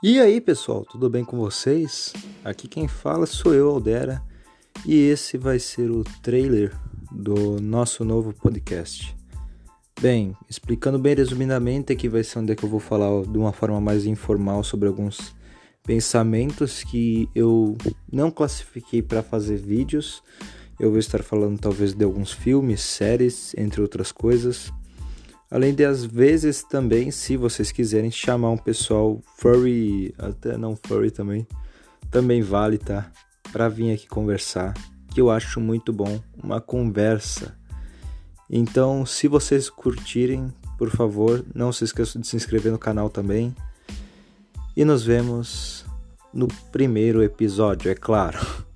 E aí, pessoal, tudo bem com vocês? Aqui quem fala sou eu, Aldera, e esse vai ser o trailer do nosso novo podcast. Bem, explicando bem resumidamente, aqui vai ser onde é que eu vou falar de uma forma mais informal sobre alguns pensamentos que eu não classifiquei para fazer vídeos. Eu vou estar falando talvez de alguns filmes, séries, entre outras coisas. Além de, às vezes, também, se vocês quiserem chamar um pessoal furry, até não furry também, também vale, tá? Para vir aqui conversar, que eu acho muito bom, uma conversa. Então, se vocês curtirem, por favor, não se esqueçam de se inscrever no canal também. E nos vemos no primeiro episódio, é claro.